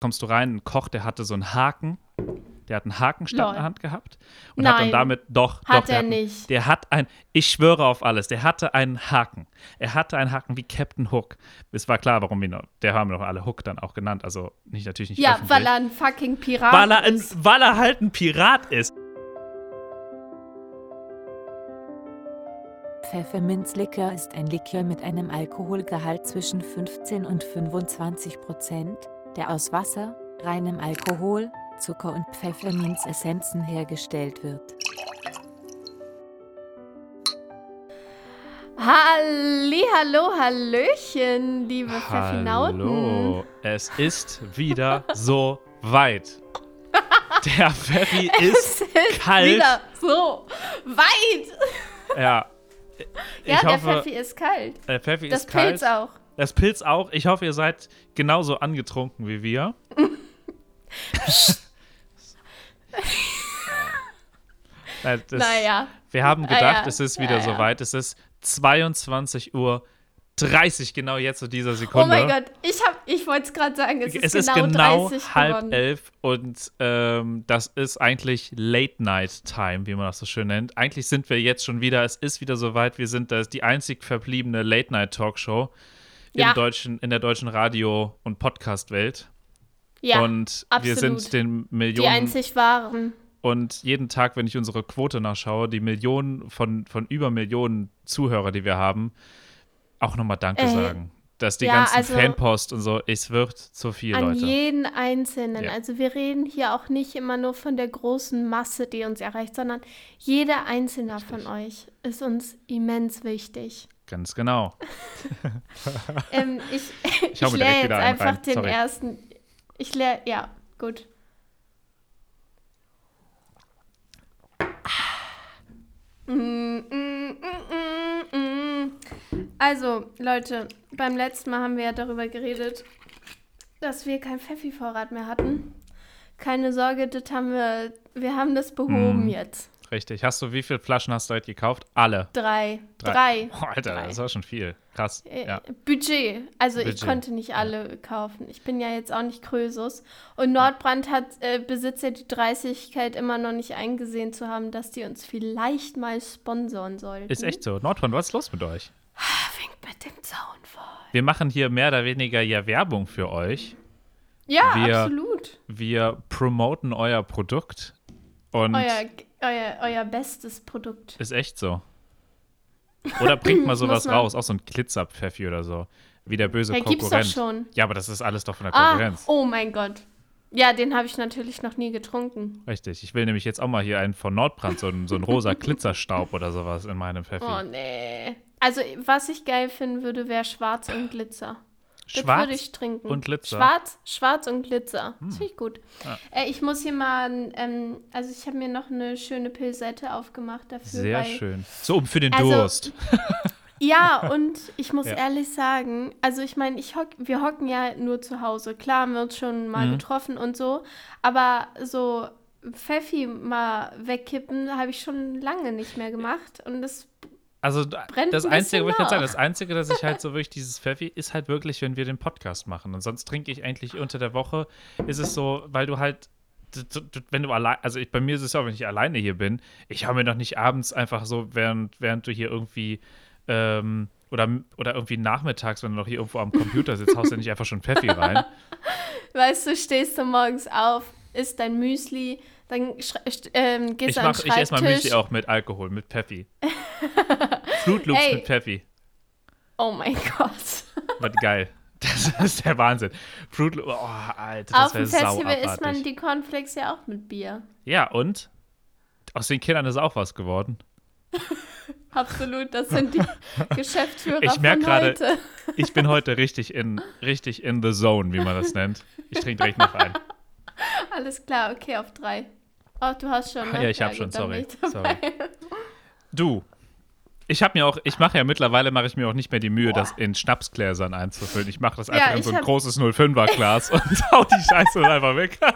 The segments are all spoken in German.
kommst du rein, ein Koch, der hatte so einen Haken. Der hat einen Hakenstab Lol. in der Hand gehabt und hat dann Nein. damit doch Hat doch, der er hat, nicht. Der hat ein ich schwöre auf alles, der hatte einen Haken. Er hatte einen Haken wie Captain Hook. Es war klar, warum wir ihn, der haben wir doch alle Hook dann auch genannt, also nicht natürlich nicht Ja, öffentlich. weil er ein fucking Pirat weil er, ein, ist. weil er halt ein Pirat ist. Pfefferminzlikör ist ein Likör mit einem Alkoholgehalt zwischen 15 und 25 Prozent, der aus Wasser, reinem Alkohol, Zucker und Pfefferminzessenzen hergestellt wird. Halli, hallo, hallöchen, liebe Pfeffinauten. Hallo, es ist wieder so weit. Der Pfeffi ist Es ist kalt. wieder so weit. Ja. Ich Ja, der hoffe, Pfeffi ist kalt. der Pfeffi Das ist kalt. Pilz auch. Das Pilz auch. Ich hoffe, ihr seid genauso angetrunken wie wir. Das, naja. Wir haben Ah, gedacht, ja. es ist wieder Ja, ja. soweit. Es ist 22 Uhr 30, genau jetzt zu dieser Sekunde. Oh mein Gott, ich, hab- ich wollte es gerade sagen, es ist es ist genau, genau 30 halb geworden. elf und ähm, das ist eigentlich Late Night Time, wie man das so schön nennt. Eigentlich sind wir jetzt schon wieder, es ist wieder soweit, wir sind das, die einzig verbliebene Late Night Talkshow Ja. im deutschen, in der deutschen Radio- und Podcast-Welt. Ja, und wir absolut. sind den die Millionen einzig wahren. und jeden Tag, wenn ich unsere Quote nachschaue, die Millionen von, von über Millionen Zuhörer, die wir haben, auch nochmal Danke Äh, sagen. Dass die ja, ganzen also- Fanpost und so, es wird zu viel, An Leute. jeden Einzelnen. Ja. Also wir reden hier auch nicht immer nur von der großen Masse, die uns erreicht, sondern jeder Einzelne von euch ist uns immens wichtig. Ganz genau. ähm, ich ich, direkt leere jetzt einfach rein. den Sorry. ersten. Ich leere, ja, gut. Also, Leute, beim letzten Mal haben wir ja darüber geredet, dass wir kein Pfeffi-Vorrat mehr hatten. Keine Sorge, das haben wir, wir haben das behoben Mm. jetzt. Richtig. Hast du, wie viele Flaschen hast du heute gekauft? Alle. Drei. Drei. Oh, Alter, Drei. das war schon viel. Krass. Äh, Ja. Budget. Also ich Budget. konnte nicht alle kaufen. Ich bin ja jetzt auch nicht Krösus. Und Nordbrand hat äh, besitzt ja die Dreistigkeit immer noch nicht eingesehen zu haben, dass die uns vielleicht mal sponsoren sollten. Ist echt so. Nordhorn, was ist los mit euch? Fängt mit dem Zaunfall. Wir machen hier mehr oder weniger ja Werbung für euch. Ja, Wir- absolut. Wir promoten euer Produkt. Und Euer, euer, euer bestes Produkt. ist echt so. Oder bringt mal sowas raus, auch so ein Glitzerpfeffi oder so. Wie der böse Ja, gibt's doch Konkurrent. schon. Ja, aber das ist alles doch von der Ah, Konkurrenz. oh mein Gott. Ja, den habe ich natürlich noch nie getrunken. Richtig. Ich will nämlich jetzt auch mal hier einen von Nordbrand, so ein, so ein rosa Glitzerstaub oder sowas in meinem Pfeffi. Oh nee. Also, was ich geil finden würde, wäre Schwarz und Glitzer. Schwarz würde ich trinken. und Glitzer. Schwarz, Schwarz und Glitzer. Das finde ich gut. Ja. Äh, ich muss hier mal, ähm, also ich habe mir noch eine schöne Pilsette aufgemacht dafür. Sehr weil, schön. So, für den Also, Durst. Ja, und ich muss Ja. ehrlich sagen, also ich meine, ich hock, wir hocken ja nur zu Hause. Klar haben wir uns schon mal Mhm. getroffen und so, aber so Pfeffi mal wegkippen habe ich schon lange nicht mehr gemacht und das Also brennt das ein Einzige, wollte ich gerade sagen, das Einzige, dass ich halt so wirklich dieses Pfeffi ist halt wirklich, wenn wir den Podcast machen. Und sonst trinke ich eigentlich unter der Woche, ist es so, weil du halt, wenn du allein, also ich, bei mir ist es ja auch, wenn ich alleine hier bin, ich hau mir noch nicht abends einfach so, während, während du hier irgendwie, ähm, oder, oder irgendwie nachmittags, wenn du noch hier irgendwo am Computer sitzt, haust du nicht einfach schon Pfeffi rein. Weißt du, stehst du morgens auf, isst dein Müsli, dann ähm, gehst Ich, du an den ich esse mal. Müsli auch mit Alkohol, mit Pfeffi. Fruit Loops Ey. mit Pfeffi. Oh mein Gott. Was geil. Das ist der Wahnsinn. Fruit Loops, oh, Alter, das Auf dem Festival isst man die Cornflakes ja auch mit Bier. Ja, und aus den Kindern ist auch was geworden. Absolut, das sind die Geschäftsführer Ich merk von gerade- heute. Ich bin heute richtig in, richtig in the zone, wie man das nennt. Ich trinke direkt noch ein. Alles klar, okay, auf drei. Oh, du hast schon, ne? Ja, ich hab gut, schon, sorry. dabei. Du, ich habe mir auch, ich mache ja mittlerweile, mache ich mir auch nicht mehr die Mühe, das in Schnapsgläsern einzufüllen. Ich mache das Ja, einfach in ich so ein großes 05er-Glas und hau die Scheiße einfach weg.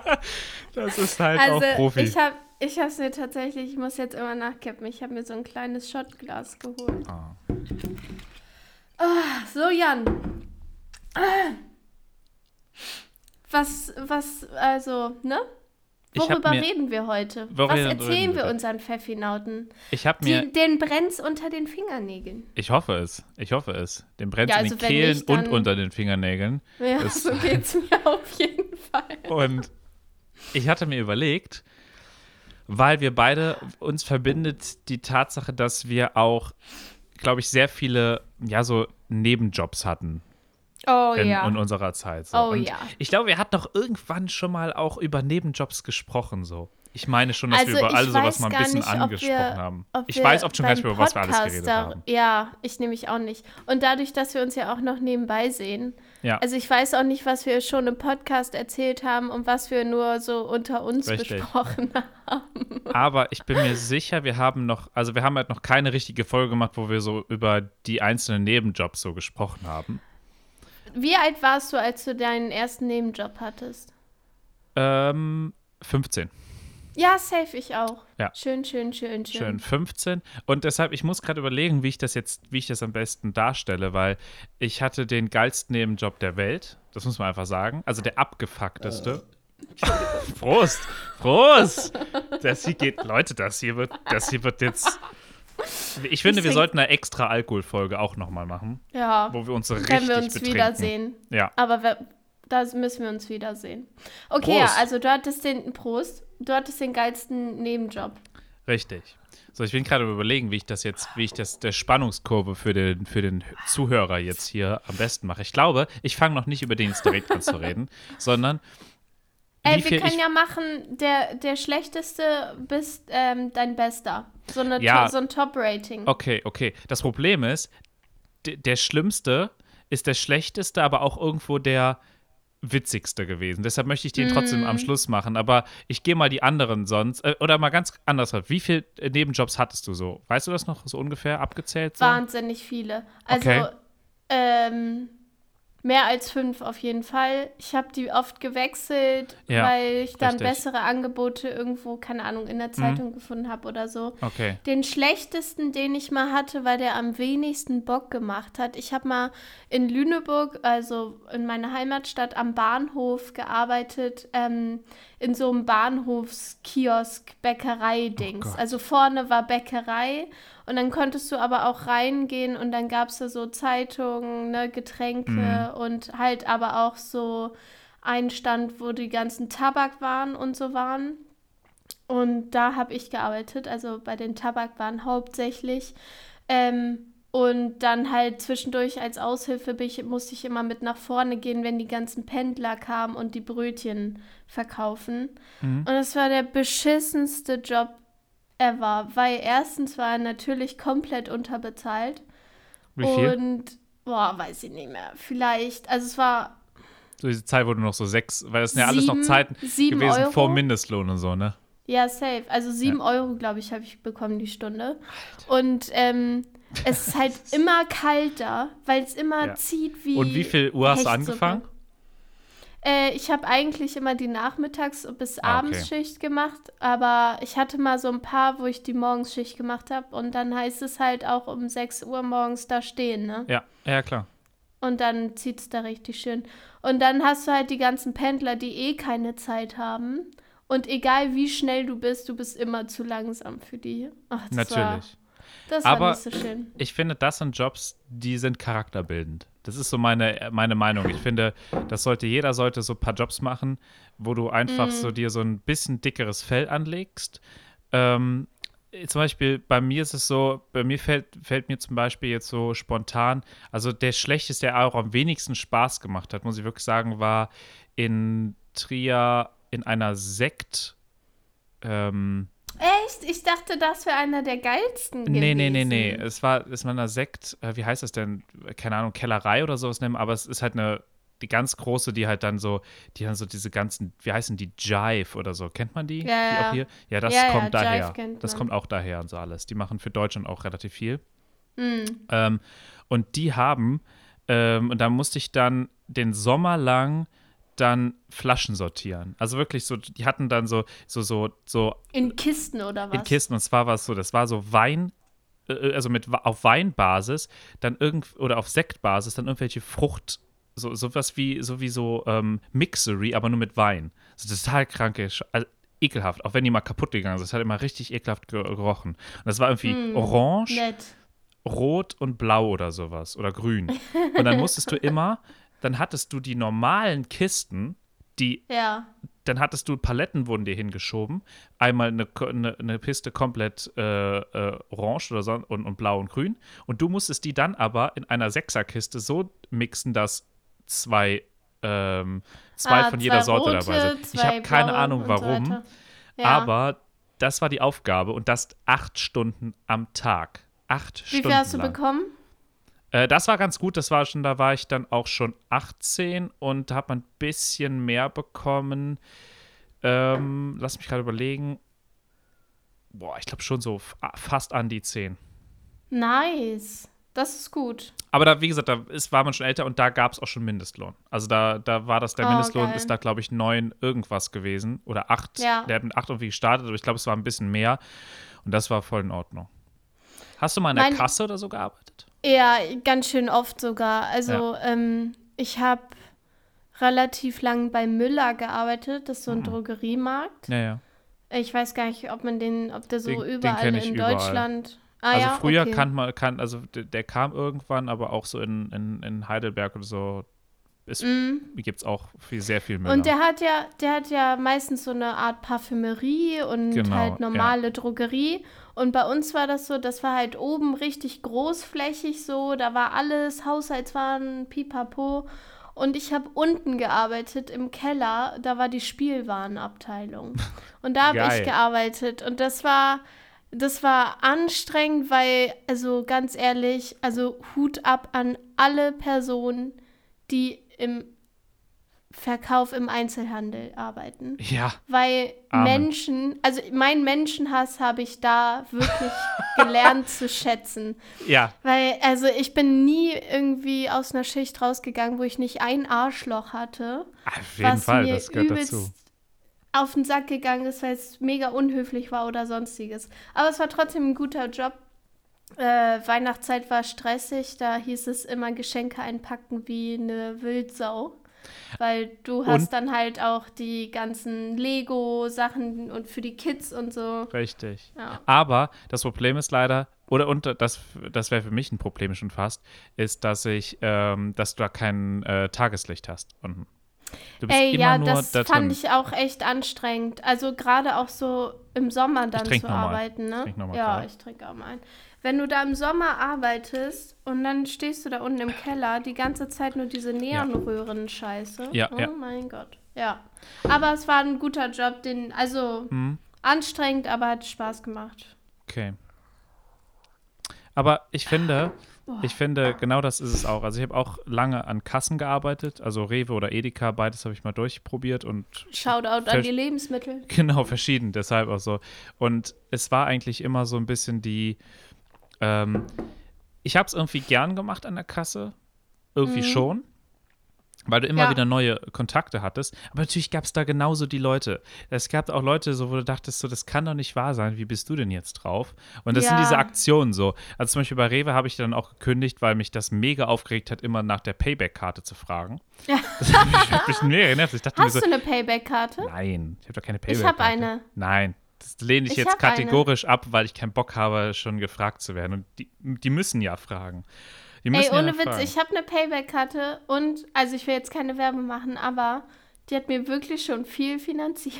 Das ist halt auch Also, Profi. ich habe ich hab's mir tatsächlich, ich muss jetzt immer nachkippen, ich habe mir so ein kleines Shotglas geholt. Ah. Ah, so, Jan. Ah. was, was, also, ne? Worüber mir- reden wir heute? Was erzählen wir unseren Pfeffinauten? Ich habe mir, Die, den brennt's unter den Fingernägeln. ich hoffe es, ich hoffe es. Den brennt Ja, in also den wenn Kehlen nicht, und unter den Fingernägeln. Ja, Das- so geht's mir auf jeden Fall. Und ich hatte mir überlegt, weil wir beide uns verbindet die Tatsache, dass wir auch, glaube ich, sehr viele, ja, so Nebenjobs hatten Oh in, ja. in unserer Zeit. So. Oh ja. Ich glaube, wir hatten doch irgendwann schon mal auch über Nebenjobs gesprochen, so. Ich meine schon, dass Also wir über all sowas mal ein bisschen nicht, angesprochen wir- haben. Ich weiß auch schon gar nicht über was wir alles geredet da- haben. Ja, ich nämlich auch nicht. Und dadurch, dass wir uns ja auch noch nebenbei sehen. Ja. Also ich weiß auch nicht, was wir schon im Podcast erzählt haben und was wir nur so unter uns Richtig. besprochen haben. Aber ich bin mir sicher, wir haben noch, also wir haben halt noch keine richtige Folge gemacht, wo wir so über die einzelnen Nebenjobs so gesprochen haben. Wie alt warst du, als du deinen ersten Nebenjob hattest? Ähm, 15. Ja, safe ich auch. Ja. Schön, schön, schön, schön. Schön, 15. Und deshalb, ich muss gerade überlegen, wie ich das jetzt, wie ich das am besten darstelle, weil ich hatte den geilsten Nebenjob der Welt. Das muss man einfach sagen. Also der abgefuckteste. Prost! Prost! Das hier geht, Leute, das hier wird, das hier wird jetzt. Ich finde, wir trink- sollten eine extra Alkoholfolge auch nochmal machen, Ja, wo wir uns so richtig können wir uns betrinken. wiedersehen. Ja. Aber wir, da müssen wir uns wiedersehen. Okay, Prost. ja, also du hattest den Prost, du hattest den geilsten Nebenjob. Richtig. So, ich bin gerade überlegen, wie ich das jetzt, wie ich das der Spannungskurve für den, für den Zuhörer jetzt hier am besten mache. Ich glaube, ich fange noch nicht über den direkt an zu reden, sondern Ey, wir können ja machen, der, der schlechteste bist ähm, dein Bester. So, eine, Ja. so ein Top-Rating. Okay, okay. Das Problem ist, der Schlimmste ist der Schlechteste, aber auch irgendwo der witzigste gewesen. Deshalb möchte ich den trotzdem Mm. am Schluss machen. Aber ich gehe mal die anderen sonst. Äh, oder mal ganz anders. Wie viele Nebenjobs hattest du so? Weißt du das noch so ungefähr abgezählt? So? Wahnsinnig viele. Also, Okay. ähm, mehr als fünf auf jeden Fall. Ich habe die oft gewechselt, Ja, weil ich dann richtig. Mhm. bessere Angebote irgendwo, keine Ahnung, in der Zeitung gefunden habe oder so. Okay. Den schlechtesten, den ich mal hatte, weil der am wenigsten Bock gemacht hat. Ich habe mal in Lüneburg, also in meiner Heimatstadt, am Bahnhof gearbeitet, ähm, in so einem Bahnhofskiosk, Bäckerei-Dings. Oh also vorne war Bäckerei und dann konntest du aber auch reingehen und dann gab es da so Zeitungen, ne, Getränke Mhm. und halt aber auch so einen Stand, wo die ganzen Tabakwaren und so waren. Und da habe ich gearbeitet, also bei den Tabakwaren hauptsächlich. Ähm, und dann halt zwischendurch als Aushilfe ich, musste ich immer mit nach vorne gehen, wenn die ganzen Pendler kamen und die Brötchen verkaufen. Mhm. Und es war der beschissenste Job ever, weil erstens war er natürlich komplett unterbezahlt. Wie viel? Und, boah, weiß ich nicht mehr. Vielleicht, also es war So diese Zeit, du noch so sechs, weil das sind ja alles noch sieben- Zeiten sieben gewesen Euro. vor Mindestlohn und so, ne? Ja, safe. Also sieben Euro, glaube ich, habe ich bekommen die Stunde. Und ähm, es ist halt immer kalt da, weil es immer Ja. zieht wie. Und wie viel Uhr hast du angefangen? Äh, ich habe eigentlich immer die Nachmittags- bis Ah, okay. Abendsschicht gemacht, aber ich hatte mal so ein paar, wo ich die Morgensschicht gemacht habe. Und dann heißt es halt auch um 6 Uhr morgens da stehen, ne? Ja, ja, klar. Und dann zieht es da richtig schön. Und dann hast du halt die ganzen Pendler, die eh keine Zeit haben. Und egal wie schnell du bist, du bist immer zu langsam für die. Ach, das Natürlich. War, das Aber- war nicht so schön. Ich finde, das sind Jobs, die sind charakterbildend. Das ist so meine, meine Meinung. Ich finde, das sollte jeder sollte so ein paar Jobs machen, wo du einfach Mhm. so dir so ein bisschen dickeres Fell anlegst. Ähm, zum Beispiel bei mir ist es so, bei mir fällt, fällt mir zum Beispiel jetzt so spontan, also der schlechteste, der auch am wenigsten Spaß gemacht hat, muss ich wirklich sagen, war in Trier in einer Sekt. Ähm, Echt? Ich dachte, das wäre einer der geilsten gewesen. Nee, nee, nee, nee. Es war, es war eine Sekt, äh, wie heißt das denn? Keine Ahnung, Kellerei oder sowas nehmen, aber es ist halt eine, die ganz große, die halt dann so, die dann so diese ganzen, wie heißen die, Jive oder so. Kennt man die? Ja, die ja. hier? Ja, das Ja, ja, kommt Jive daher. Das kommt auch daher und so alles. Die machen für Deutschland auch relativ viel. Hm. Ähm, und die haben, ähm, und da musste ich dann den Sommer lang dann Flaschen sortieren. Also wirklich so, die hatten dann so, so, so, so In Kisten oder was? in Kisten. Und zwar war es so, das war so Wein, äh, also mit auf Weinbasis, dann irgend oder auf Sektbasis dann irgendwelche Frucht, so sowas wie so wie so ähm, Mixery, aber nur mit Wein. So total kranke, also ekelhaft. Auch wenn die mal kaputt gegangen sind, das hat immer richtig ekelhaft ge- gerochen. Und das war irgendwie Hm, orange, Nett. rot und blau oder sowas oder grün. Und dann musstest du immer, dann hattest du die normalen Kisten, die Ja. dann hattest du Paletten wurden dir hingeschoben. Einmal eine, eine, eine Piste komplett äh, äh, orange oder so und, und blau und grün. Und du musstest die dann aber in einer Sechserkiste so mixen, dass zwei, ähm, zwei Ah, von jeder zwei Sorte rote, dabei sind. Ich habe keine Ahnung so warum, weiter. Ja. aber das war die Aufgabe und das acht Stunden am Tag. Acht Wie Stunden. viel hast du lang. bekommen? Äh, das war ganz gut. Das war schon, da war ich dann auch schon 18 und da hat man ein bisschen mehr bekommen. Ähm, lass mich gerade überlegen. Boah, ich glaube schon so fast an die 10. Nice. Das ist gut. Aber da, wie gesagt, da ist, war man schon älter und da gab es auch schon Mindestlohn. Also da, da war das, der Oh, Mindestlohn geil. ist da, glaube ich, 9 irgendwas gewesen. Oder 8. Ja. Der hat mit 8 irgendwie gestartet, aber ich glaube, es war ein bisschen mehr. Und das war voll in Ordnung. Hast du mal in der Mein- Kasse oder so gearbeitet? Ja, ganz schön oft sogar. Also, ähm, ich habe relativ lang bei Müller gearbeitet. Das ist so ein Mhm. Drogeriemarkt. Ja, ja. Ich weiß gar nicht, ob man den, ob der so Den- den überall ich in überall. Deutschland. Ah, Also ja? früher okay. kann man, kann, also der, der kam irgendwann, aber auch so in, in, in Heidelberg oder so ist, Mhm. gibt es auch viel, sehr viel Müller. Und der hat ja, der hat ja meistens so eine Art Parfümerie und Genau, halt normale Drogerie. Und bei uns war das so, das war halt oben richtig großflächig so, da war alles, Haushaltswaren, pipapo. Und ich habe unten gearbeitet im Keller, da war die Spielwarenabteilung. Und da habe ich gearbeitet. Und das war, das war anstrengend, weil, also ganz ehrlich, also Hut ab an alle Personen, die im Verkauf im Einzelhandel arbeiten. ja, Weil Amen. Menschen, also mein Menschenhass habe ich da wirklich gelernt zu schätzen. ja, Weil, also ich bin nie irgendwie aus einer Schicht rausgegangen, wo ich nicht ein Arschloch hatte, auf jeden was Fall, mir das gehört übelst dazu. auf den Sack gegangen ist, weil es mega unhöflich war oder sonstiges. Aber es war trotzdem ein guter Job. Äh, Weihnachtszeit war stressig, da hieß es immer Geschenke einpacken wie eine Wildsau. Weil du hast Und- dann halt auch die ganzen Lego-Sachen und für die Kids und so. Richtig. Ja. Aber das Problem ist leider, oder und das, das wäre für mich ein Problem schon fast, ist, dass ich, ähm, dass du da kein äh, Tageslicht hast unten. Du bist Ey, immer ja, nur das da fand drin. ich auch echt anstrengend. Also gerade auch so im Sommer dann zu noch mal. arbeiten, ne? Ich ja, gerade. ich trinke auch mal ein. Wenn du da im Sommer arbeitest und dann stehst du da unten im Keller, die ganze Zeit nur diese Neonröhren-Scheiße. Ja, oh ja. mein Gott. Ja. Aber es war ein guter Job, den, also Hm, anstrengend, aber hat Spaß gemacht. okay. Aber ich finde, ich finde, genau das ist es auch. Also ich habe auch lange an Kassen gearbeitet, also Rewe oder Edeka, beides habe ich mal durchprobiert und Shoutout an die Lebensmittel. Genau, verschieden, deshalb auch so. Und es war eigentlich immer so ein bisschen die, ähm, ich habe es irgendwie gern gemacht an der Kasse, irgendwie Mhm. schon, weil du immer Ja. wieder neue Kontakte hattest. Aber natürlich gab es da genauso die Leute. Es gab auch Leute, so, wo du dachtest, so, das kann doch nicht wahr sein, wie bist du denn jetzt drauf? Und das sind Ja. diese Aktionen so. Also zum Beispiel bei Rewe habe ich dann auch gekündigt, weil mich das mega aufgeregt hat, immer nach der Payback-Karte zu fragen. Ja. Das hat mich ein bisschen mega genervt. Ich dachte mir Hast so, du eine Payback-Karte? Nein, ich habe doch keine Ich Payback. hab eine. Nein, das lehne ich, Ich jetzt hab eine. kategorisch ab, weil ich keinen Bock habe, schon gefragt zu werden. Und die, die müssen ja fragen. Die Ey, müssen ohne ja Witz, fragen. ich habe eine Payback-Karte und, also ich will jetzt keine Werbung machen, aber die hat mir wirklich schon viel finanziert.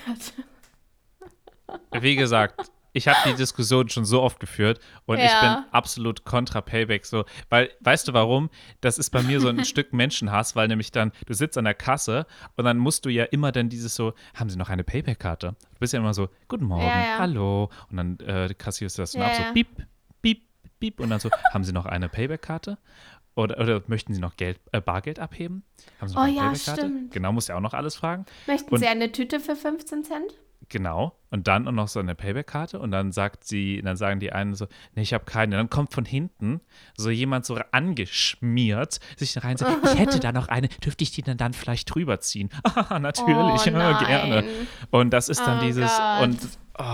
Wie gesagt, ich habe die Diskussion schon so oft geführt und ich Ja. bin absolut kontra Payback. So, weil, weißt du warum? Das ist bei mir so ein Stück Menschenhass, weil nämlich dann, du sitzt an der Kasse und dann musst du ja immer dann dieses so, haben Sie noch eine Payback-Karte? Du bist ja immer so, guten Morgen, Ja, ja. hallo. Und dann äh, kassierst du das dann ab, so piep, piep, piep. Und dann so, haben Sie noch eine Payback-Karte? Oder, oder möchten Sie noch Geld, äh, Bargeld abheben? Haben Sie noch Oh eine ja, Payback-Karte? stimmt. Genau, musst ja auch noch alles fragen. Möchten Und- Sie eine Tüte für 15 Cent? Genau. Und dann und noch so eine Payback-Karte. Und dann sagt sie, dann sagen die einen so, nee, ich habe keine. Und dann kommt von hinten so jemand so angeschmiert, sich rein so, ich hätte da noch eine, dürfte ich die denn dann vielleicht drüber ziehen? Ah, natürlich, Oh, ja, gerne. Und das ist dann Oh dieses, Gott. und, oh,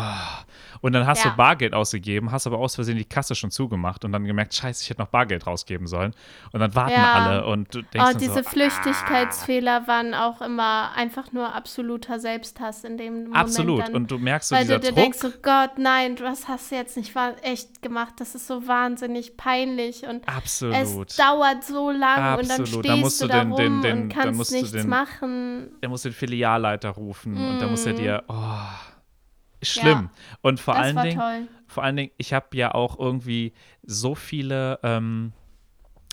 Und dann hast Ja. du Bargeld ausgegeben, hast aber aus Versehen die Kasse schon zugemacht und dann gemerkt, scheiße, ich hätte noch Bargeld rausgeben sollen. Und dann warten Ja. alle und du denkst Oh, dann diese so, Flüchtigkeitsfehler waren auch immer einfach nur absoluter Selbsthass in dem Moment. absolut. Dann, Und du merkst so weil dieser du dir Druck. denkst, oh Gott, nein, was hast du jetzt nicht echt gemacht? Das ist so wahnsinnig peinlich und absolut. es dauert so lang und dann Absolut. stehst Da musst du du da den- rum den- den- und dann kannst musst du nichts den- machen. der muss den Filialleiter rufen und da muss er Mhm. dir, oh, schlimm. Und vor allen Dingen, toll. vor allen Dingen, ich habe ja auch irgendwie so viele, ähm,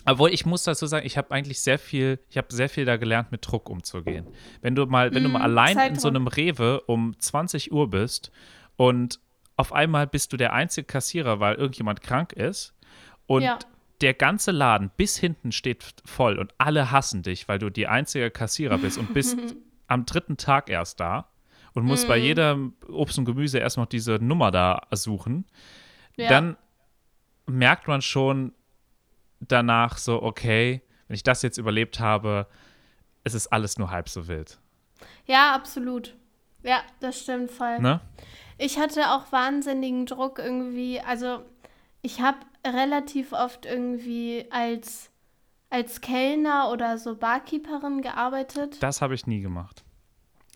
obwohl ich muss dazu sagen, ich habe eigentlich sehr viel, ich habe sehr viel da gelernt, mit Druck umzugehen. Wenn du mal, wenn du mal Mm, allein in so Zeitdruck. einem Rewe um 20 Uhr bist und auf einmal bist du der einzige Kassierer, weil irgendjemand krank ist und Ja. der ganze Laden bis hinten steht voll und alle hassen dich, weil du die einzige Kassierer bist und bist am dritten Tag erst da und musst Mhm. bei jedem Obst und Gemüse erst noch diese Nummer da suchen, Ja. dann merkt man schon danach so, okay, wenn ich das jetzt überlebt habe, es ist alles nur halb so wild. ja, absolut. Ja, das stimmt voll. Ne? Ich hatte auch wahnsinnigen Druck irgendwie. Also, ich habe relativ oft irgendwie als, als Kellner oder so Barkeeperin gearbeitet. Das habe ich nie gemacht.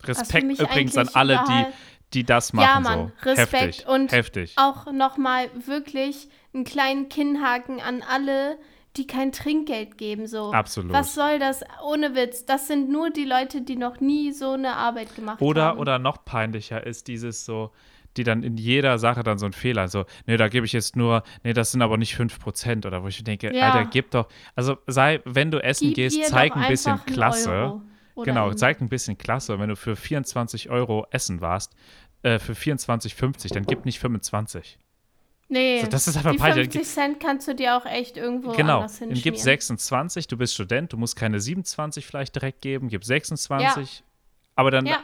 Respekt übrigens an alle, die, die das machen. Ja, Mann, so. Respekt Heftig. und Heftig. Auch nochmal wirklich einen kleinen Kinnhaken an alle, die kein Trinkgeld geben. So. Absolut. Was soll das? Ohne Witz. Das sind nur die Leute, die noch nie so eine Arbeit gemacht Oder, haben. oder noch peinlicher ist dieses so, die dann in jeder Sache dann so einen Fehler, so, nee, da gebe ich jetzt nur, nee, das sind aber nicht 5% oder wo ich denke, Ja. Alter, gib doch, also sei, wenn du essen Gib gehst, zeig ein bisschen Klasse. Genau, einen- zeig ein bisschen Klasse. Wenn du für 24 Euro essen warst, äh, für 24,50, dann gib nicht 25. Nee, So, das ist einfach die peinlich. 50 Cent kannst du dir auch echt irgendwo Genau, anders hinschmieren. gib 26, du bist Student, du musst keine 27 vielleicht direkt geben, gib 26. Aber dann, Ja.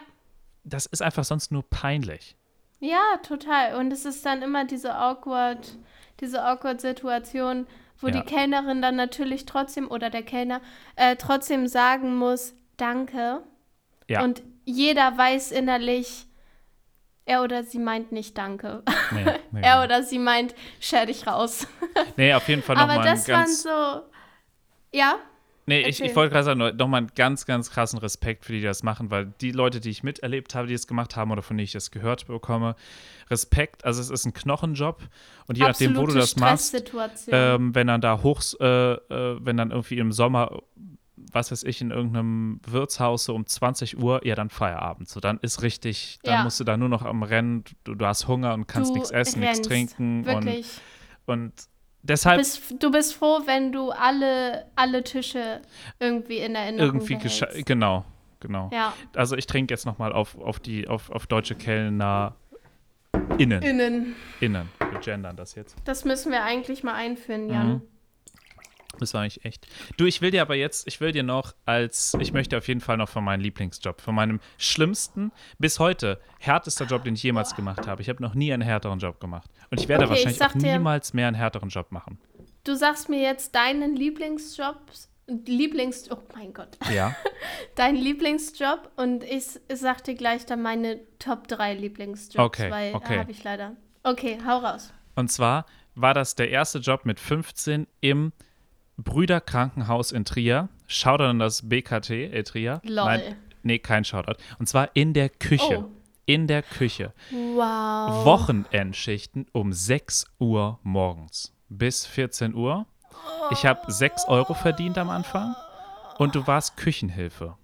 das ist einfach sonst nur peinlich. Ja, total. Und es ist dann immer diese awkward, diese awkward Situation, wo Ja. die Kellnerin dann natürlich trotzdem oder der Kellner äh, trotzdem sagen muss, danke. Ja. Und jeder weiß innerlich, er oder sie meint nicht danke. Nee, nee, er oder sie meint, scher dich raus. nee auf jeden Fall Aber nochmal ein das waren ganz. so, ja, Nee, ich, Erzähl. ich wollte gerade sagen, nochmal einen ganz, ganz krassen Respekt für die, die das machen, weil die Leute, die ich miterlebt habe, die es gemacht haben oder von denen ich das gehört bekomme, Respekt, also es ist ein Knochenjob und je nachdem, wo du absolute das machst, ähm, wenn dann da hochs, äh, äh, wenn dann irgendwie im Sommer, was weiß ich, in irgendeinem Wirtshaus so um 20 Uhr, ja, dann Feierabend. So, dann ist richtig, dann Ja. musst du da nur noch am Rennen, du, du hast Hunger und kannst Du nichts essen, nichts trinken und, Wirklich. und deshalb bist, du bist froh, wenn du alle, alle Tische irgendwie in Erinnerung irgendwie genau, genau. Ja. Also ich trinke jetzt nochmal auf, auf die, auf, auf deutsche Kellner innen, Innen. innen, wir gendern das jetzt. Das müssen wir eigentlich mal einführen, Jan. Mhm. Das war eigentlich echt. Du, ich will dir aber jetzt, ich will dir noch als, ich möchte auf jeden Fall noch von meinem Lieblingsjob, von meinem schlimmsten, bis heute härtester Job, den ich jemals gemacht habe. Ich habe noch nie einen härteren Job gemacht. Und ich werde Okay, ich wahrscheinlich auch dir- niemals mehr einen härteren Job machen. Du sagst mir jetzt deinen Lieblingsjob, Lieblings, oh mein Gott, Ja. deinen Lieblingsjob und ich, ich sag dir gleich dann meine Top 3 Lieblingsjobs, Okay, weil okay. da habe ich leider. Okay, hau raus. Und zwar war das der erste Job mit 15 im Brüderkrankenhaus in Trier. Shoutout an das BKT in Trier. Lol. Nein, nee, kein Shoutout. Und zwar in der Küche. Oh. In der Küche. Wow. Wochenendschichten um 6 Uhr morgens bis 14 Uhr. Ich habe 6 Euro verdient am Anfang und du warst Küchenhilfe.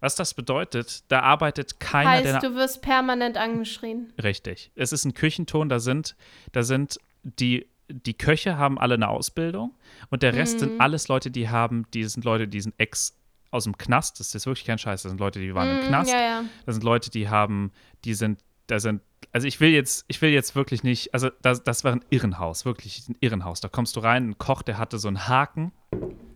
Was das bedeutet, da arbeitet keiner, der Heißt, du wirst permanent angeschrien. Richtig. Es ist ein Küchenton, da sind, da sind die, die Köche haben alle eine Ausbildung und der Rest Mhm. sind alles Leute, die haben, die sind Leute, die sind ex aus dem Knast. Das ist wirklich kein Scheiß. Das sind Leute, die waren im Mm, Knast. Ja, ja. Das sind Leute, die haben, die sind, da sind, also ich will jetzt, ich will jetzt wirklich nicht, also das, das war ein Irrenhaus, wirklich ein Irrenhaus. Da kommst du rein, ein Koch, der hatte so einen Haken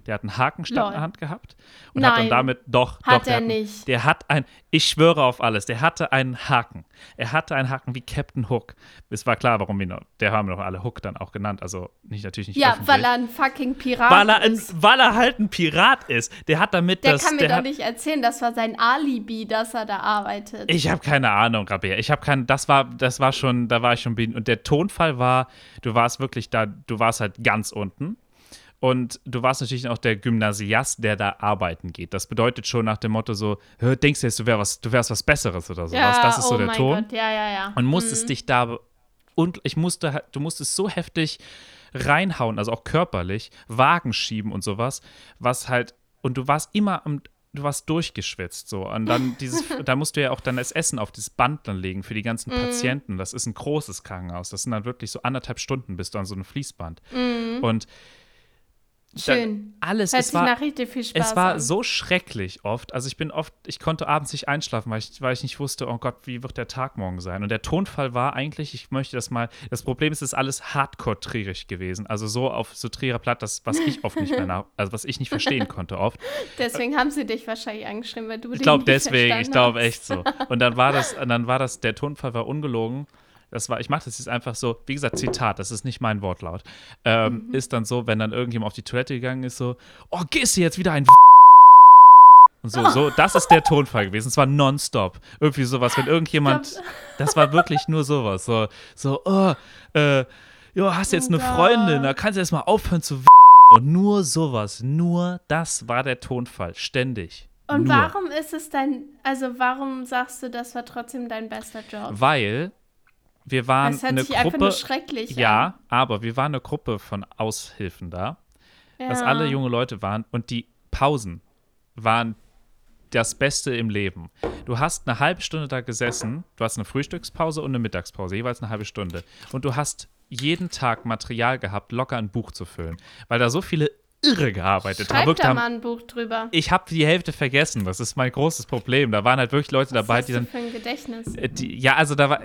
Der hat einen Hakenstand Lol. in der Hand gehabt und hat dann Nein. damit, doch, Hat doch, der er hat einen- nicht. Der hat ein, ich schwöre auf alles, der hatte einen Haken. Er hatte einen Haken wie Captain Hook. Es war klar, warum wir ihn, der haben wir noch alle Hook dann auch genannt, also nicht natürlich nicht Ja, öffentlich. weil er ein fucking Pirat weil er, ein, ist. weil er halt ein Pirat ist. Der hat damit Der das, kann mir der doch nicht erzählen, das war sein Alibi, dass er da arbeitet. Ich habe keine Ahnung, Rabea. Ich habe keinen, das war, das war schon, da war ich schon bin. Und der Tonfall war, du warst wirklich da, du warst halt ganz unten. Und du warst natürlich auch der Gymnasiast, der da arbeiten geht. Das bedeutet schon nach dem Motto so, "Hä, denkst du jetzt, du, wär was, du wärst was Besseres oder sowas. das ist so oh der mein Ton. Gott, ja, ja, ja. Und musstest dich da und ich musste du musstest so heftig reinhauen, also auch körperlich, Wagen schieben und sowas, was halt und du warst immer am du warst durchgeschwitzt so und dann dieses da musst du ja auch dann das Essen auf dieses Band dann legen für die ganzen Mhm. Patienten. Das ist ein großes Krankenhaus. Das sind dann wirklich so anderthalb Stunden bist du an so einem Fließband. Und Mhm. Schön. alles Hört es war nach richtig viel Spaß es war an. so schrecklich oft. Also ich bin oft, ich konnte abends nicht einschlafen, weil ich, weil ich nicht wusste, oh Gott, wie wird der Tag morgen sein? Und der Tonfall war eigentlich, ich möchte das mal, das Problem ist, es ist alles hardcore trierig gewesen. Also so auf so Trierer Platt, das, was ich oft nicht mehr nach, also was ich nicht verstehen konnte oft. Deswegen haben sie dich wahrscheinlich angeschrieben, weil du Ich glaube deswegen, ich glaube echt so. Und dann war das, und dann war das, der Tonfall war ungelogen. Das war, ich mache das jetzt einfach so, wie gesagt, Zitat, das ist nicht mein Wortlaut. Ähm, Mhm. Ist dann so, wenn dann irgendjemand auf die Toilette gegangen ist, so, oh, gehst du jetzt wieder ein und so, so, das ist der Tonfall gewesen. Es war nonstop. Irgendwie sowas, wenn irgendjemand, das war wirklich nur sowas. So, so oh, äh, jo, hast jetzt eine Oh Freundin, Gott. da kannst du jetzt mal aufhören zu und nur sowas, nur das war der Tonfall, ständig. Und nur. warum ist es dein, also warum sagst du, das war trotzdem dein bester Job? Weil wir waren Das eine sich einfach nur Gruppe. schrecklich Ja, an. aber wir waren eine Gruppe von Aushilfen da, Ja. dass alle junge Leute waren und die Pausen waren das Beste im Leben. Du hast eine halbe Stunde da gesessen, du hast eine Frühstückspause und eine Mittagspause, jeweils eine halbe Stunde. Und du hast jeden Tag Material gehabt, locker ein Buch zu füllen, weil da so viele Irre gearbeitet haben. Schreib Wirklich da haben- mal ein Buch drüber. Ich habe die Hälfte vergessen, das ist mein großes Problem. Da waren halt wirklich Leute Was dabei, hast die dann für ein Gedächtnis? äh, Die, ja, also da war,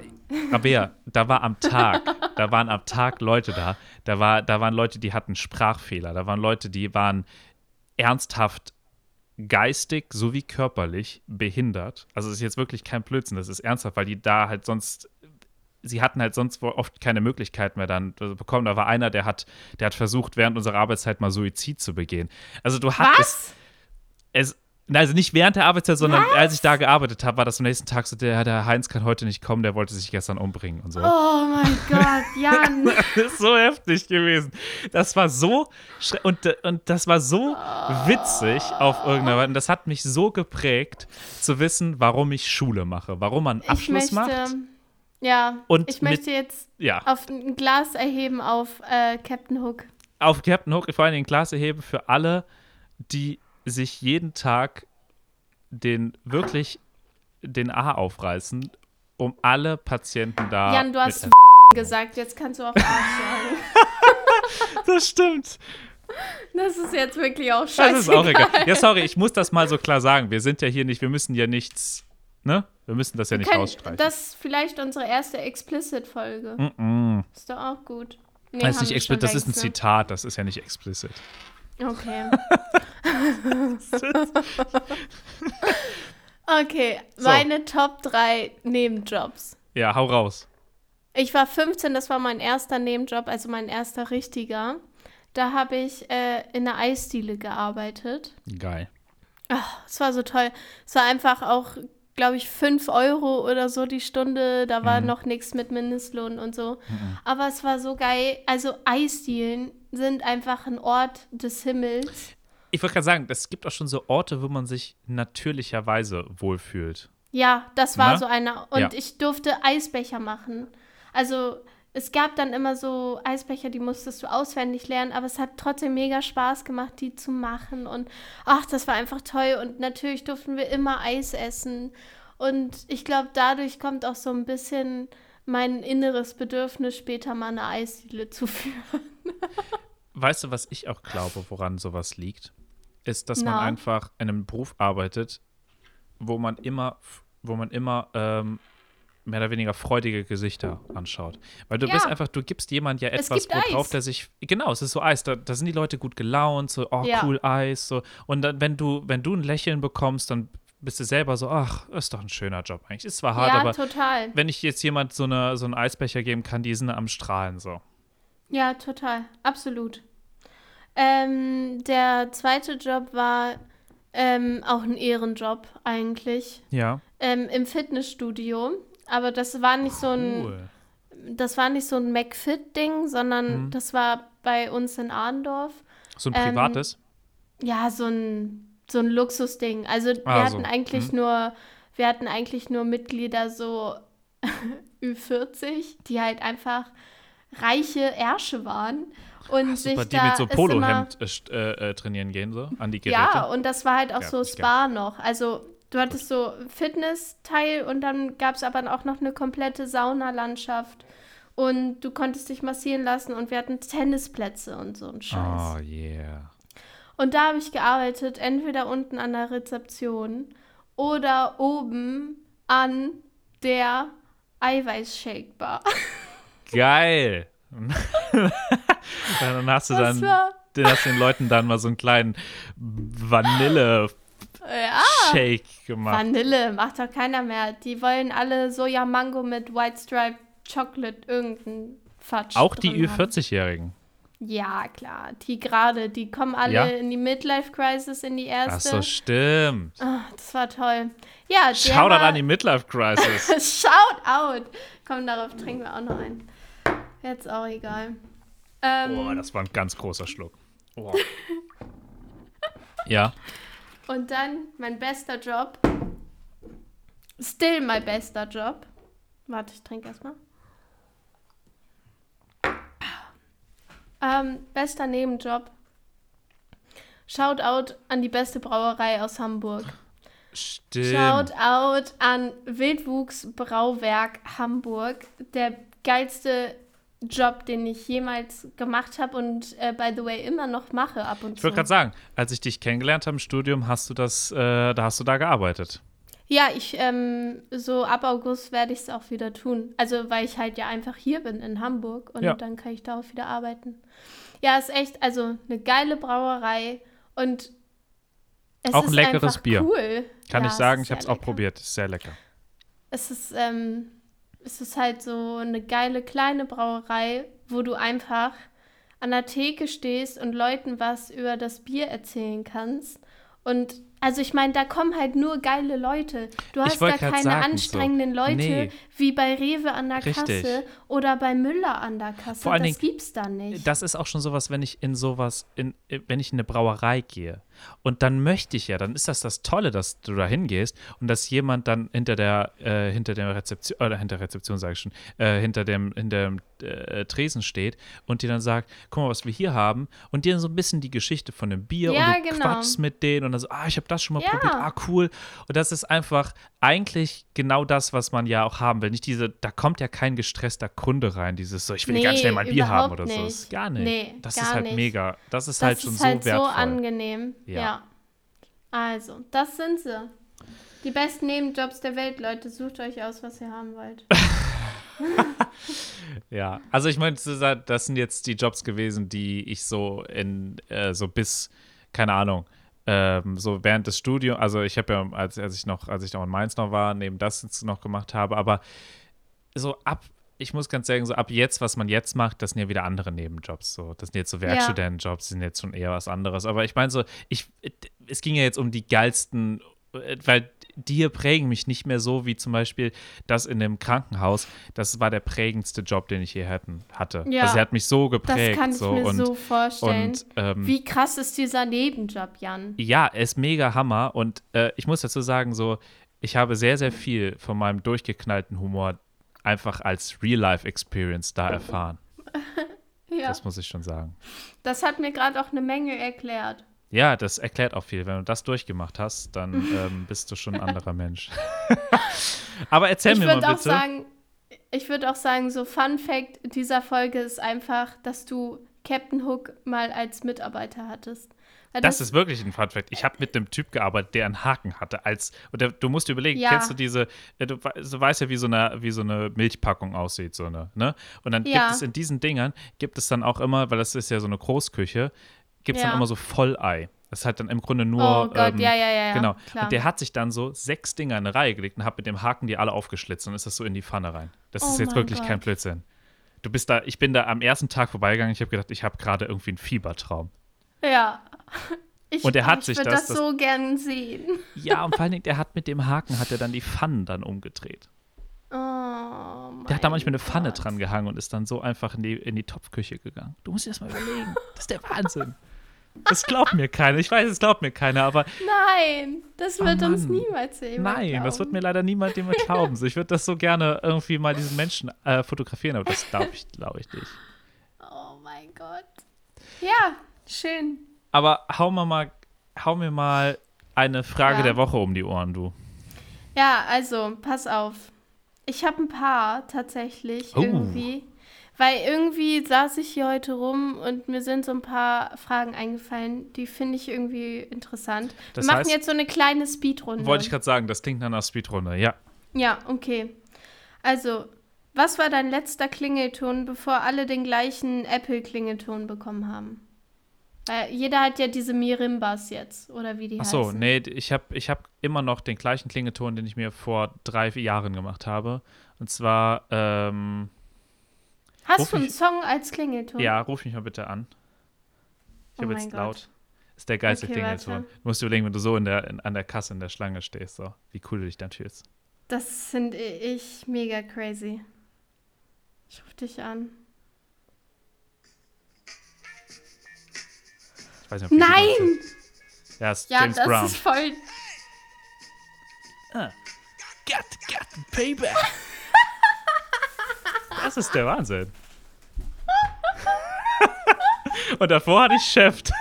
Rabea, da war am Tag, da waren am Tag Leute da, da, war, da waren Leute, die hatten Sprachfehler, da waren Leute, die waren ernsthaft geistig sowie körperlich behindert. Also es ist jetzt wirklich kein Blödsinn, das ist ernsthaft, weil die da halt sonst, sie hatten halt sonst wohl oft keine Möglichkeit mehr dann bekommen. Da war einer, der hat, der hat versucht, während unserer Arbeitszeit mal Suizid zu begehen. Also du hattest Was? es, also nicht während der Arbeitszeit, sondern als ich da gearbeitet habe, war das am nächsten Tag so, der, der Heinz kann heute nicht kommen, der wollte sich gestern umbringen und so. Oh mein Gott, Jan. Das ist so heftig gewesen. Das war so und, und das war so witzig auf irgendeiner Weise. Und das hat mich so geprägt, zu wissen, warum ich Schule mache, warum man einen Abschluss macht. Ja, Und ich mit- möchte jetzt Ja, auf ein Glas erheben auf äh, Captain Hook. auf Captain Hook vor allem den Glas erheben für alle, die sich jeden Tag den wirklich den A aufreißen, um alle Patienten da. Jan, du hast mit- gesagt, jetzt kannst du auch Arsch sagen. das stimmt. Das ist jetzt wirklich auch scheiße. Das ist auch egal. Ja, sorry, ich muss das mal so klar sagen. Wir sind ja hier nicht, wir müssen ja nichts, ne? Wir müssen das ja nicht rausstreichen. Das ist vielleicht unsere erste Explicit-Folge. Mm-mm. Ist doch auch gut. Nee, Das ist nicht explicit, das ist ein? Zitat, das ist ja nicht explicit. Okay. okay, So. meine Top 3 Nebenjobs. Ja, hau raus. Ich war 15, das war mein erster Nebenjob, also mein erster richtiger. Da habe ich äh, in einer Eisdiele gearbeitet. Geil. Es war so toll. Es war einfach auch, glaube ich, 5 Euro oder so die Stunde. Da war noch nichts mit Mindestlohn und so. Aber es war so geil. Also Eisdielen sind einfach ein Ort des Himmels. Ich wollte gerade sagen, es gibt auch schon so Orte, wo man sich natürlicherweise wohlfühlt. Ja, das war Na? so einer. Und Ja. ich durfte Eisbecher machen. Also es gab dann immer so Eisbecher, die musstest du auswendig lernen, aber es hat trotzdem mega Spaß gemacht, die zu machen. Und ach, das war einfach toll. Und natürlich durften wir immer Eis essen. Und ich glaube, dadurch kommt auch so ein bisschen mein inneres Bedürfnis, später mal eine Eisdiele zu führen. Weißt du, was ich auch glaube, woran sowas liegt? Ist, dass man Na? einfach in einem Beruf arbeitet, wo man immer, wo man immer ähm, mehr oder weniger freudige Gesichter anschaut. Weil du Ja. bist einfach, du gibst jemand ja etwas, worauf Eis. der sich, genau, es ist so Eis, da, da sind die Leute gut gelaunt, so, oh, Ja. cool, Eis, so. Und dann, wenn du, wenn du ein Lächeln bekommst, dann bist du selber so, ach, ist doch ein schöner Job eigentlich. Ist zwar hart, ja, aber total. wenn ich jetzt jemand so, eine, so einen Eisbecher geben kann, die sind am Strahlen, so. Ja, total. Absolut. Ähm, der zweite Job war ähm, auch ein Ehrenjob eigentlich. Ja. Ähm, Im Fitnessstudio. Aber das war nicht so ein, Cool. das war nicht so ein McFit-Ding, sondern Mhm. das war bei uns in Arndorf. So ein Ähm, privates? Ja, so ein, so ein Luxusding. Also wir Ah, so. hatten eigentlich Mhm. nur, wir hatten eigentlich nur Mitglieder so Ü40, die halt einfach reiche Ärsche waren. Und Ach, sich super, die da mit so Polohemd äh, äh, äh, trainieren gehen, so, an die Geräte. Ja, und das war halt auch Ja, so Spa noch. Also du hattest so Fitness-Teil und dann gab es aber auch noch eine komplette Saunalandschaft. Und du konntest dich massieren lassen und wir hatten Tennisplätze und so ein Scheiß. Oh, yeah. Und da habe ich gearbeitet, entweder unten an der Rezeption oder oben an der Eiweißshake-Bar. Geil. dann hast du Das dann, den hast den Leuten dann mal so einen kleinen Vanille-Shake ja, gemacht. Vanille, macht doch keiner mehr. Die wollen alle Soja-Mango mit White Stripe Chocolate irgendein Fatsch. Auch die drin haben. Ü40-Jährigen. Ja, klar. Die gerade, die kommen alle Ja? in die Midlife-Crisis, in die Ach erste. so, stimmt. Ah, das war toll. Ja, Schau war, an die Midlife-Crisis. Shout out. Komm, darauf trinken wir auch noch ein. Jetzt auch egal. Ähm, Boah, das war ein ganz großer Schluck. Oh. ja. Und dann mein bester Job. Still my bester Job. Warte, ich trinke erstmal. Ähm, bester Nebenjob. Shoutout an die beste Brauerei aus Hamburg. Stimmt. Shoutout an Wildwuchs Brauwerk Hamburg. Der geilste Job, den ich jemals gemacht habe und äh, by the way immer noch mache ab und Ich zu. wollte gerade sagen, als ich dich kennengelernt habe im Studium, hast du das, äh, da hast du da gearbeitet. Ja, ich, ähm, so ab August werde ich es auch wieder tun. Also, weil ich halt ja einfach hier bin in Hamburg und Ja. dann kann ich darauf wieder arbeiten. Ja, ist echt, also eine geile Brauerei und es Auch ein ist leckeres einfach Bier. cool. Kann Ja, ich sagen, ich habe es auch probiert. Ist sehr lecker. Es ist, ähm, es ist halt so eine geile kleine Brauerei, wo du einfach an der Theke stehst und Leuten was über das Bier erzählen kannst. Und also ich meine, da kommen halt nur geile Leute. Du hast da keine sagen, so. anstrengenden Leute Nee. wie bei Rewe an der Richtig. Kasse oder bei Müller an der Kasse. Vor allen das Dingen, gibt's da nicht. Das ist auch schon sowas, wenn ich in sowas, in, äh, wenn ich in eine Brauerei gehe. Und dann möchte ich ja, dann ist das das Tolle, dass du da hingehst und dass jemand dann hinter der, äh, hinter der Rezeption, oder hinter der Rezeption sage ich schon, äh, hinter dem, hinter dem äh, Tresen steht und dir dann sagt, guck mal, was wir hier haben und dir so ein bisschen die Geschichte von dem Bier Ja, und du genau. quatschst mit denen und dann so, ah, ich habe das schon mal Ja. probiert, ah, cool. Und das ist einfach eigentlich genau das, was man ja auch haben will. Nicht diese, da kommt ja kein gestresster Kunde rein, dieses so, ich will Nee, ganz schnell mal Bier haben oder so. nicht. Das ist gar nicht. Nee, das gar ist halt nicht. mega. Das ist das halt schon ist halt so wertvoll. so angenehm. Ja. Ja. Also, das sind sie. Die besten Nebenjobs der Welt, Leute. Sucht euch aus, was ihr haben wollt. ja, also ich meine, das sind jetzt die Jobs gewesen, die ich so in, äh, so bis, keine Ahnung, ähm, so während des Studiums, also ich habe ja, als, als ich noch, als ich noch in Mainz noch war, neben das jetzt noch gemacht habe, aber so ab, ich muss ganz sagen, so ab jetzt, was man jetzt macht, das sind ja wieder andere Nebenjobs. So, das sind jetzt so Werkstudentenjobs, die sind jetzt schon eher was anderes. Aber ich meine so, ich, es ging ja jetzt um die geilsten, äh, weil die hier prägen mich nicht mehr so wie zum Beispiel das in dem Krankenhaus. Das war der prägendste Job, den ich je hatte. Ja, also er hat mich so Das geprägt. kann ich so, mir und, so vorstellen. und ähm, Wie krass ist dieser Nebenjob, Jan? ja, er ist mega Hammer und äh, ich muss dazu sagen, so, ich habe sehr, sehr viel von meinem durchgeknallten Humor einfach als Real-Life-Experience da erfahren. Ja, Das muss ich schon sagen. das hat mir gerade auch eine Menge erklärt. Ja, das erklärt auch viel. Wenn du das durchgemacht hast, dann ähm, bist du schon ein anderer Mensch. Aber erzähl ich mir mal würde auch bitte. sagen, ich würde auch sagen, so Fun Fact dieser Folge ist einfach, dass du Captain Hook mal als Mitarbeiter hattest. Weil Das, ist wirklich ein Fun Fact. Ich habe mit einem Typ gearbeitet, der einen Haken hatte. Als, und der, du musst dir überlegen, Ja. kennst du diese, äh, du weißt ja, wie so, eine, wie so eine Milchpackung aussieht, so eine, ne? Und dann Ja. gibt es in diesen Dingern, gibt es dann auch immer, weil das ist ja so eine Großküche, gibt es Ja. dann immer so Vollei. Das ist halt dann im Grunde nur. Oh Gott, ähm, ja, ja, ja. Genau. Klar. Und der hat sich dann so sechs Dinger in eine Reihe gelegt und hat mit dem Haken die alle aufgeschlitzt und ist das so in die Pfanne rein. Das Oh ist jetzt wirklich kein Gott. Blödsinn. Du bist da, ich bin da am ersten Tag vorbeigegangen, ich habe gedacht, ich habe gerade irgendwie einen Fiebertraum. Ja. Ich, Und er hat ich sich das- das, das- so gern sehen. Ja, und vor allen Dingen, der hat mit dem Haken, hat er dann die Pfannen dann umgedreht. Oh, Der hat da manchmal eine Pfanne Gott. dran gehangen und ist dann so einfach in die, in die Topfküche gegangen. Du musst dir das mal überlegen. Das ist der Wahnsinn. Das glaubt mir keiner. Ich weiß, es glaubt mir keiner, aber Nein, das Oh wird uns Mann. niemals jemand nein, glauben. das wird mir leider niemand jemand glauben. So, ich würde das so gerne irgendwie mal diesen Menschen äh, fotografieren, aber das glaube ich, glaube ich nicht. Oh mein Gott. Ja, schön. Aber hau mal, mal hau mir mal eine Frage Ja. der Woche um die Ohren, du. Ja, also, pass auf. Ich habe ein paar tatsächlich Oh. irgendwie. Weil irgendwie saß ich hier heute rum und mir sind so ein paar Fragen eingefallen, die finde ich irgendwie interessant. Das Wir machen heißt- jetzt so eine kleine Speedrunde. Wollte ich gerade sagen, das klingt nach einer Speedrunde. Ja. Ja, okay. Also, was war dein letzter Klingelton, bevor alle den gleichen Apple-Klingelton bekommen haben? Weil jeder hat ja diese Mirimbas jetzt, oder wie die Ach so, heißen. nee, ich habe ich hab immer noch den gleichen Klingelton, den ich mir vor drei vier Jahren gemacht habe. Und zwar, ähm, Hast Ruf du einen Song als Klingelton? ja, ruf mich mal bitte an. Ich Oh habe jetzt Gott. laut. Ist der geilste Okay, Klingelton. warte. Du musst dir überlegen, wenn du so in der, in, an der Kasse in der Schlange stehst, so, wie cool du dich dann fühlst. Das finde ich mega crazy. Ich rufe dich an. Ich weiß nicht, ob Nein! Ja, ist Ja, James das Brown. ist voll. Got, got payback. das ist der Wahnsinn. Und davor hatte ich Chef.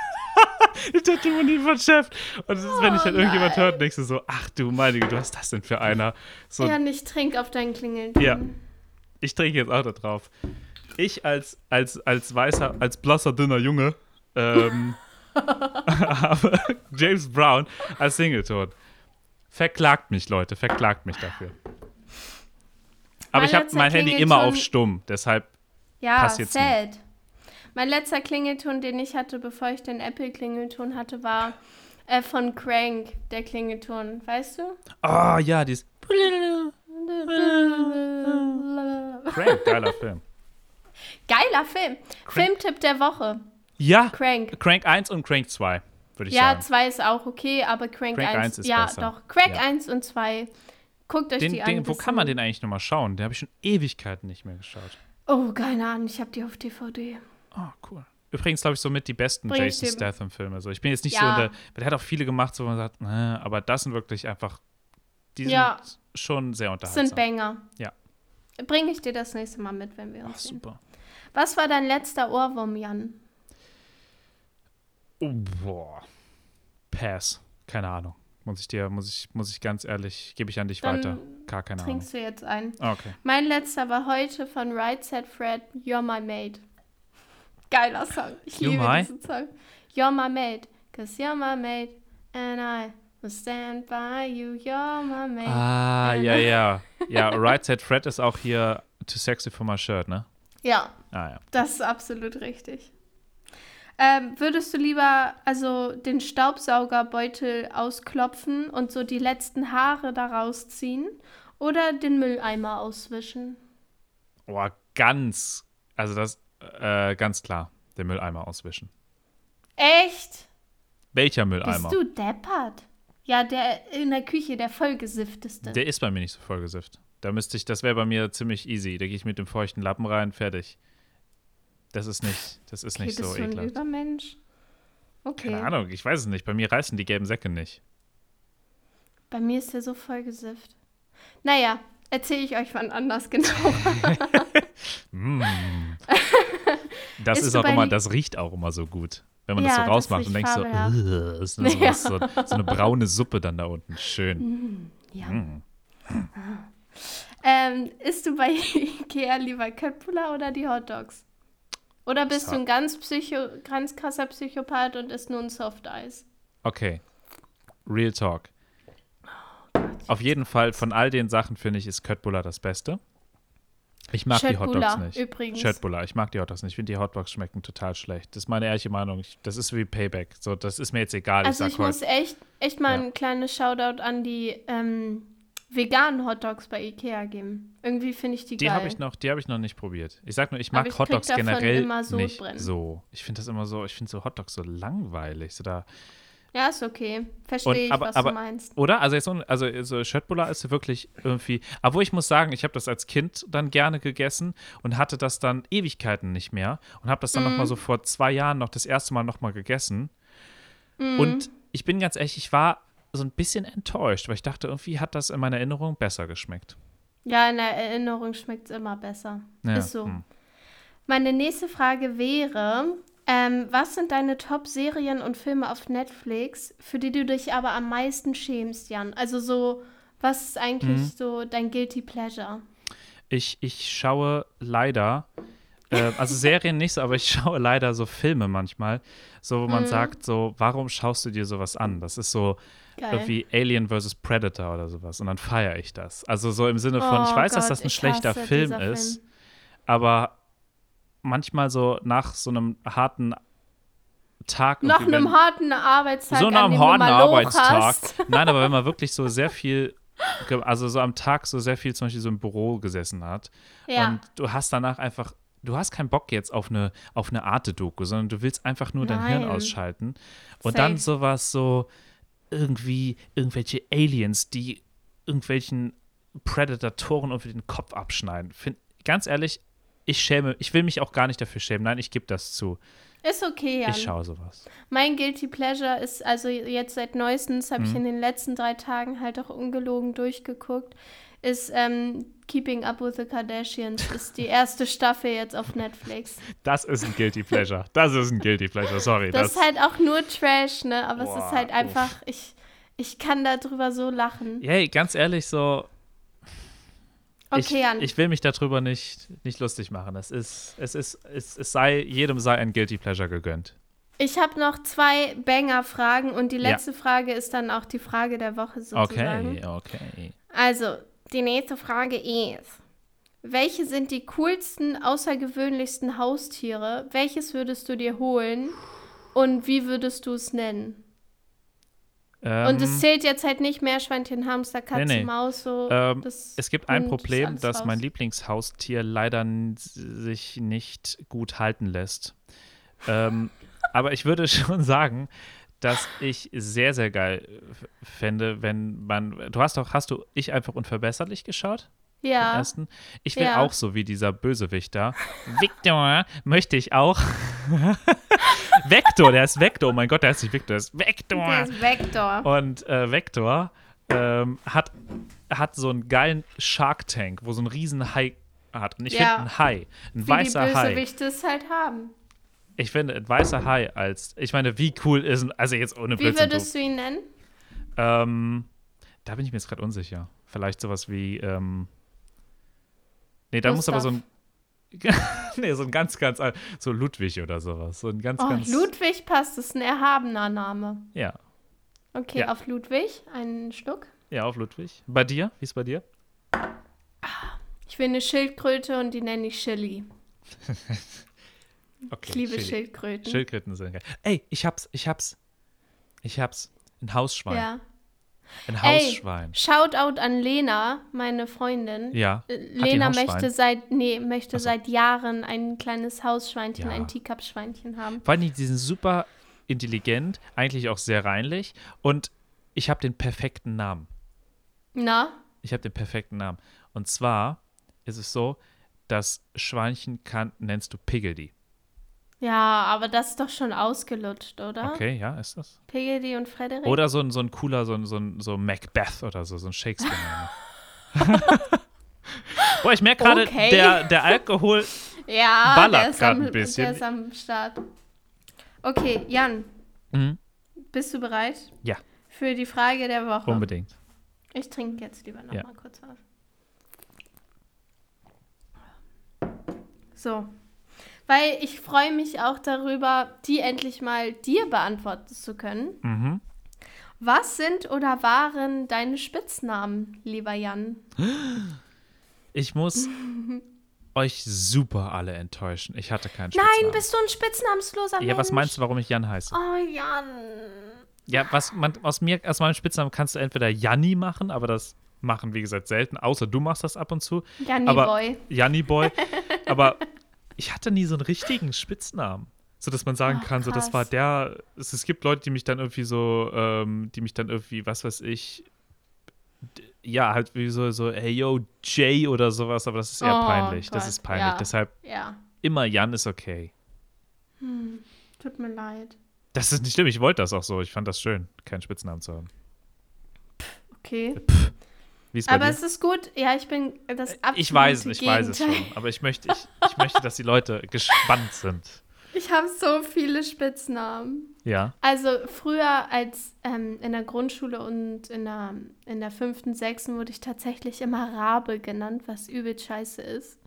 immer nie von Chef. Und ist, wenn ich dann Oh irgendjemand nein. hört, denkst du so, ach du meine Güte, was ist das denn für einer? So, Ja, nicht trink auf deinen Klingelton. Ja. ich trinke jetzt auch da drauf. Ich als, als, als weißer, als blasser, dünner Junge ähm, habe James Brown als Singleton. Verklagt mich, Leute, verklagt mich dafür. Aber Mein ich habe mein Handy immer auf stumm, deshalb Ja, Passiert's sad. Mein letzter Klingelton, den ich hatte, bevor ich den Apple-Klingelton hatte, war äh, von Crank, der Klingelton. Weißt du? Oh ja, dieses Crank, geiler Film. Geiler Film. Filmtipp der Woche. Ja, Crank. Crank 1 und Crank 2, würde ich Ja, sagen. 2 ist auch okay, aber Crank, Crank 1, 1 ist ja, besser. doch. Crank Ja. 1 und 2. Guckt euch Den, die an. den, wo kann man den eigentlich nochmal schauen? Den habe ich schon Ewigkeiten nicht mehr geschaut. Oh, keine Ahnung, ich habe die auf DVD. Oh, cool. Übrigens, glaube ich, so mit die besten Bring Jason Statham-Filme. So, ich bin jetzt nicht so Ja. in der, weil hat auch viele gemacht, so wo man sagt, ne, aber das sind wirklich einfach, die sind Ja. schon sehr Das unterhaltsam. sind Banger. Ja. Bringe ich dir das nächste Mal mit, wenn wir Ach, uns sehen. super. Was war dein letzter Ohrwurm, Jan? Oh, boah. Pass. Keine Ahnung. Muss ich dir, muss ich, muss ich ganz ehrlich, gebe ich an dich Dann weiter. Gar keine Ahnung. Trinkst du jetzt ein? Okay. Mein letzter war heute von Right Said Fred, You're My Mate. Geiler Song. Ich You liebe my? diesen Song. You're my mate, cause you're my mate, and I will stand by you, you're my mate. Ah, ja, ja. Ja, Right Said Fred ist auch hier Too Sexy for My Shirt, ne? Ja, Ah, ja. das ist absolut richtig. Ähm, würdest du lieber also den Staubsaugerbeutel ausklopfen und so die letzten Haare daraus ziehen oder den Mülleimer auswischen? Boah, ganz, also das, äh, ganz klar, den Mülleimer auswischen. Echt? Welcher Bist Mülleimer? du deppert? Ja, der in der Küche, der vollgesiffteste. Der ist bei mir nicht so vollgesifft. Da müsste ich, das wäre bei mir ziemlich easy. Da gehe ich mit dem feuchten Lappen rein, fertig. Das ist nicht, das ist okay, nicht so du ein ekelhaft. Übermensch? Okay. Keine Ahnung, ich weiß es nicht. Bei mir reißen die gelben Säcke nicht. Bei mir ist der so vollgesifft. Naja, erzähle ich euch wann anders genau. Mm. Das ist du auch immer, das riecht auch immer so gut. Wenn man Ja, das so das rausmacht und riecht denkst so. "Ugh", ist Ja. so, so eine braune Suppe dann da unten. Schön. ja. Mm. Ähm, isst du bei Ikea lieber Köttbullar oder die Hotdogs? Oder bist du ein ganz, Psycho ganz krasser Psychopath und isst nur ein Soft Eis? Okay. Real Talk. Auf jeden Fall von all den Sachen finde ich, ist Köttbullar das Beste. Ich mag die Schöttbullar, Hotdogs nicht. übrigens. Schöttbullar, ich mag die Hotdogs nicht. Ich finde die Hotdogs schmecken total schlecht. Das ist meine ehrliche Meinung. Ich, das ist wie Payback. So, das ist mir jetzt egal. Also ich ich muss echt, echt mal Ja. ein kleines Shoutout an die ähm, veganen Hotdogs bei Ikea geben. Irgendwie finde ich die, Die geil. habe ich noch, die habe ich noch nicht probiert. Ich sag nur, ich mag ich Hotdogs generell immer nicht Sodbrennen. so. Ich finde das immer so, ich finde so Hotdogs so langweilig. So da, Ja, ist okay. Verstehe ich, aber- was aber- du meinst. Oder? Also, jetzt, so- also so Schöttbullar ist wirklich irgendwie. Aber ich muss sagen, ich habe das als Kind dann gerne gegessen und hatte das dann Ewigkeiten nicht mehr und habe das dann noch Mhm. mal so vor zwei Jahren noch das erste Mal noch mal gegessen. Mhm. Und ich bin ganz ehrlich, ich war so ein bisschen enttäuscht, weil ich dachte, irgendwie hat das in meiner Erinnerung besser geschmeckt. Ja, in der Erinnerung schmeckt es immer besser. Ja, Ist so. hm. Meine nächste Frage wäre, ähm, was sind deine Top-Serien und Filme auf Netflix, für die du dich aber am meisten schämst, Jan? Also so, was ist eigentlich Mhm. so dein Guilty Pleasure? Ich, ich schaue leider, äh, also Serien nicht so, aber ich schaue leider so Filme manchmal, so wo man Mhm. sagt, so, warum schaust du dir sowas an? Das ist so Geil. irgendwie Alien vs. Predator oder sowas und dann feiere ich das. Also so im Sinne von, ich Oh weiß, dass Gott, das ein ich schlechter Film ist, Film. aber manchmal so nach so einem harten Tag. Nach einem wenn- harten Arbeitstag, so nach einem harten Arbeitstag. hast. Nein, aber wenn man wirklich so sehr viel, also so am Tag so sehr viel zum Beispiel so im Büro gesessen hat Ja, und du hast danach einfach, du hast keinen Bock jetzt auf eine, auf eine Arte-Doku, sondern du willst einfach nur dein Hirn Nein. ausschalten. Und dann Safe. sowas so irgendwie, irgendwelche Aliens, die irgendwelchen Predatoren irgendwie den Kopf abschneiden. Find, ganz ehrlich, ich schäme, ich will mich auch gar nicht dafür schämen. Nein, ich gebe das zu. ist okay, Jan. Ich schaue sowas. Mein Guilty Pleasure ist, also jetzt seit neuestens, habe ich Mhm. in den letzten drei Tagen halt auch ungelogen durchgeguckt, ist ähm, Keeping Up with the Kardashians. ist die erste Staffel jetzt auf Netflix. Das ist ein Guilty Pleasure. Das ist ein Guilty Pleasure, sorry. Das, ist halt auch nur Trash, ne? Aber es Boah, ist halt einfach, ich, ich kann darüber so lachen. Hey, ganz ehrlich, so. Okay, ich, Jan. ich will mich darüber nicht, nicht lustig machen. Es ist, es ist, es, es sei, jedem sei ein Guilty Pleasure gegönnt. Ich habe noch zwei Banger-Fragen und die Ja. letzte Frage ist dann auch die Frage der Woche sozusagen. Okay, okay. Also, die nächste Frage ist: Welche sind die coolsten, außergewöhnlichsten Haustiere? Welches würdest du dir holen? Und wie würdest du es nennen? Ähm, Und es zählt jetzt halt nicht Meerschweinchen, Hamster, Katze, Nee, nee. Maus, so. ähm, es gibt ein Problem, dass mein. Lieblingshaustier leider sich nicht gut halten lässt. ähm, aber ich würde schon sagen, dass ich sehr, sehr geil f- fände, wenn man. Du hast doch, hast du ich einfach unverbesserlich geschaut? Den Ja, ersten? Ich will Ja. auch so wie dieser Bösewicht da. Victor möchte ich auch. Vector, der ist Vector. Oh mein Gott, der ist nicht Victor, der ist Vector. der ist Vector. Und äh, Vector ähm, hat, hat so einen geilen Shark Tank, wo so ein riesen Hai hat. Und ich Ja. finde ein Hai, ein Wie die weißer Hai. Bösewichte es halt haben. Ich finde ein weißer Hai als, ich meine, wie cool ist ein, also jetzt ohne Wie Blödsinn. würdest du ihn nennen? Ähm, da bin ich mir jetzt gerade unsicher. Vielleicht sowas wie, ähm, nee, da muss aber so ein, nee, so ein ganz, ganz, so Ludwig oder sowas. So ein ganz, Oh, ganz, Ludwig passt, ist ein erhabener Name. ja, Okay, Ja. auf Ludwig, einen Stück. ja, auf Ludwig. Bei dir? Wie ist bei dir? Ich will eine Schildkröte und die nenne ich Chili. Okay, Ich liebe. Schildkröten. Schildkröten sind geil. Ey, ich hab's, ich hab's. Ich hab's. Ein Hausschwein. Ja. Ein Ey, Hausschwein. Shoutout an Lena, meine Freundin. Ja. Äh, Lena möchte seit, nee, möchte so. seit Jahren ein kleines Hausschweinchen, Ja. ein Teacup-Schweinchen haben. Vor allem, die sind super intelligent, eigentlich auch sehr reinlich. Und ich habe den perfekten Namen. Na? Ich habe den perfekten Namen. Und zwar ist es so, das Schweinchen kann, nennst du Piggledy. Ja, aber das ist doch schon ausgelutscht, oder? Okay, ja, ist das? Piggledy und Frederik? Oder so ein, so ein cooler, so ein, so ein so Macbeth oder so, so ein Shakespeare-Name. Boah, ich merke gerade, Okay. der, der Alkohol. ja, ballert am, ein bisschen. der ist am Start. Okay, Jan, Mhm. bist du bereit? Ja. Für die Frage der Woche. Unbedingt. Ich trinke jetzt lieber noch Ja. kurz was. So. Weil ich freue mich auch darüber, die endlich mal dir beantworten zu können. Mhm. Was sind oder waren deine Spitznamen, lieber Jan? Ich muss euch super alle enttäuschen. Ich hatte keinen Spitznamen. Nein, bist du ein spitznamensloser Ja, was Mensch? meinst du, warum ich Jan heiße? Oh, Jan. Ja, was man aus mir, aus meinem Spitznamen kannst du entweder Janni machen, aber das machen, wie gesagt, selten, außer du machst das ab und zu. Janni aber, Boy. Janni Boy. aber ich hatte nie so einen richtigen Spitznamen. So dass man sagen Ach, kann, so das war der. Es, es gibt Leute, die mich dann irgendwie so, ähm, die mich dann irgendwie, was weiß ich, ja, halt wie so, so, hey yo, Jay oder sowas, aber das ist eher Oh peinlich. Das Gott, ist peinlich. ja. Deshalb Ja, immer Jan ist okay. tut mir leid. Das ist nicht schlimm, ich wollte das auch so. Ich fand das schön, keinen Spitznamen zu haben. Okay. Bei Aber dir? es ist gut. Ja, ich bin das absolute Ich weiß, ich weiß es Gegenteil. schon. Aber ich möchte, ich, ich möchte, dass die Leute gespannt sind. Ich habe so viele Spitznamen. Ja. Also früher als ähm, in der Grundschule und in der, in der fünften, sechsten wurde ich tatsächlich immer Rabe genannt, was übel scheiße ist.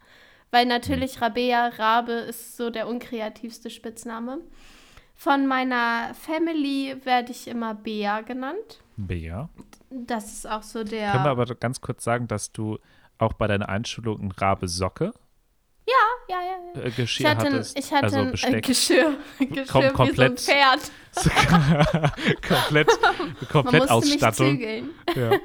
Weil natürlich Rabea, Rabe ist so der unkreativste Spitzname. Von meiner Family werde ich immer Bea genannt. Bea. Das ist auch so der. Können wir aber ganz kurz sagen, dass du auch bei deiner Einschulung ein Rabe Socke ja, ja, ja. äh, Ich Geschirr hatte, ein- hattest? ich hatte also ein Besteck. Geschirr, Geschirr Kom- wie so ein komplett- Pferd. komplett Man komplett Ausstattung. zügeln. Ja.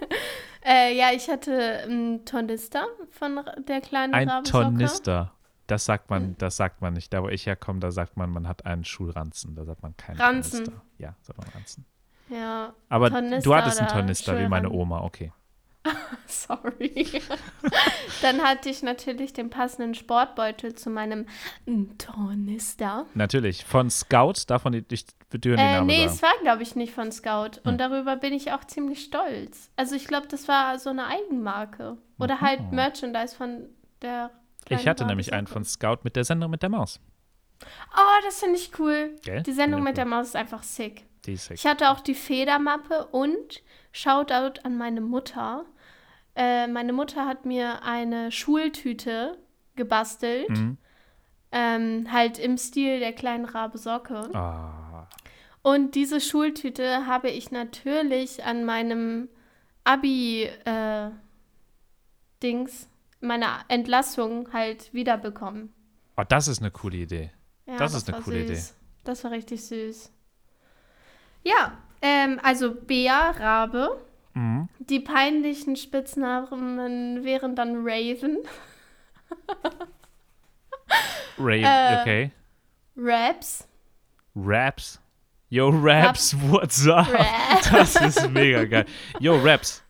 Äh, ja, ich hatte einen Tornister von der kleinen Ein Rabensocke. Tornister. Das sagt Hm. man, das sagt man nicht. Da, wo ich herkomme, da sagt man, man hat einen Schulranzen. Da sagt man keinen Ranzen. Tornister. Ja, sagt man Ranzen. Ja, Aber Tornister du hattest einen Tornister, wie meine. Oma, okay. sorry. Dann hatte ich natürlich den passenden Sportbeutel zu meinem Tornister. Natürlich. Von Scout, davon die, ich dir den Äh, Namen nee, sagen. es war, glaube ich, nicht von Scout. Und Hm. darüber bin ich auch ziemlich stolz. Also ich glaube, das war so eine Eigenmarke. Oder Mhm. halt Merchandise von der Ich hatte nämlich einen von Scout mit der Sendung mit der Maus. Oh, das finde ich cool. Gell? Die Sendung mit der cool. Maus ist einfach sick. Die ist. Ich hatte auch die Federmappe und Shoutout an meine Mutter. Äh, meine Mutter hat mir eine Schultüte gebastelt. Mhm. Ähm, halt im Stil der kleinen Rabe Socke. Ah. Und diese Schultüte habe ich natürlich an meinem Abi-Dings, meiner Entlassung halt wiederbekommen. Oh, das ist eine coole Idee. Ja, Das ist eine coole süß. Das war richtig süß. Ja, ähm, also Bea, Rabe. Mhm. Die peinlichen Spitznamen wären dann Raven, Ray, Äh, okay. Raps, Raps. Yo, Raps, what's up? Raps. Das ist mega geil. Yo, Raps.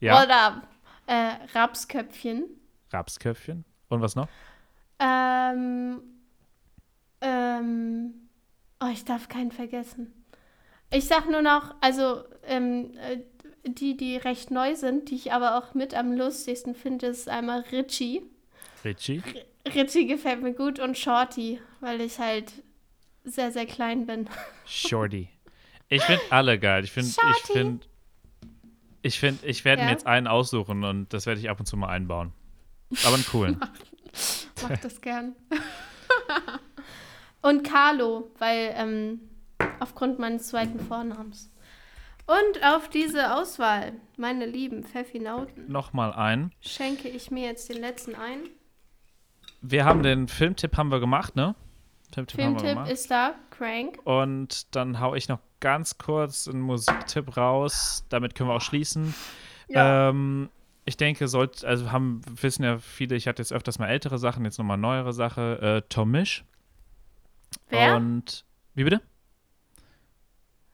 Ja, oder äh, Rapsköpfchen. Rapsköpfchen. Und was noch? Ähm, ähm, oh, ich darf keinen vergessen. Ich sag nur noch, also ähm, äh, die, die recht neu sind, die ich aber auch mit am lustigsten finde, ist einmal Richie. Richie. Richie gefällt mir gut und Shorty, weil ich halt sehr, sehr klein bin. Shorty. Ich finde alle geil. Ich finde, ich finde, ich finde, ich werde Ja. mir jetzt einen aussuchen und das werde ich ab und zu mal einbauen. Aber einen coolen. Mach das gern. und Carlo, weil ähm, aufgrund meines zweiten Vornamens. Und auf diese Auswahl, meine lieben Pfeffinauten, Nochmal ein. schenke ich mir jetzt den letzten ein. Wir haben den Filmtipp haben wir gemacht, ne? Filmtipp, Filmtipp ist da, Crank. Und dann hau ich noch ganz kurz einen Musiktipp raus. Damit können wir auch schließen. Ja. Ähm, ich denke, sollt, also haben, wissen ja viele, ich hatte jetzt öfters mal ältere Sachen, jetzt nochmal neuere Sache. Äh, Tom Misch. Wer? Und, wie bitte?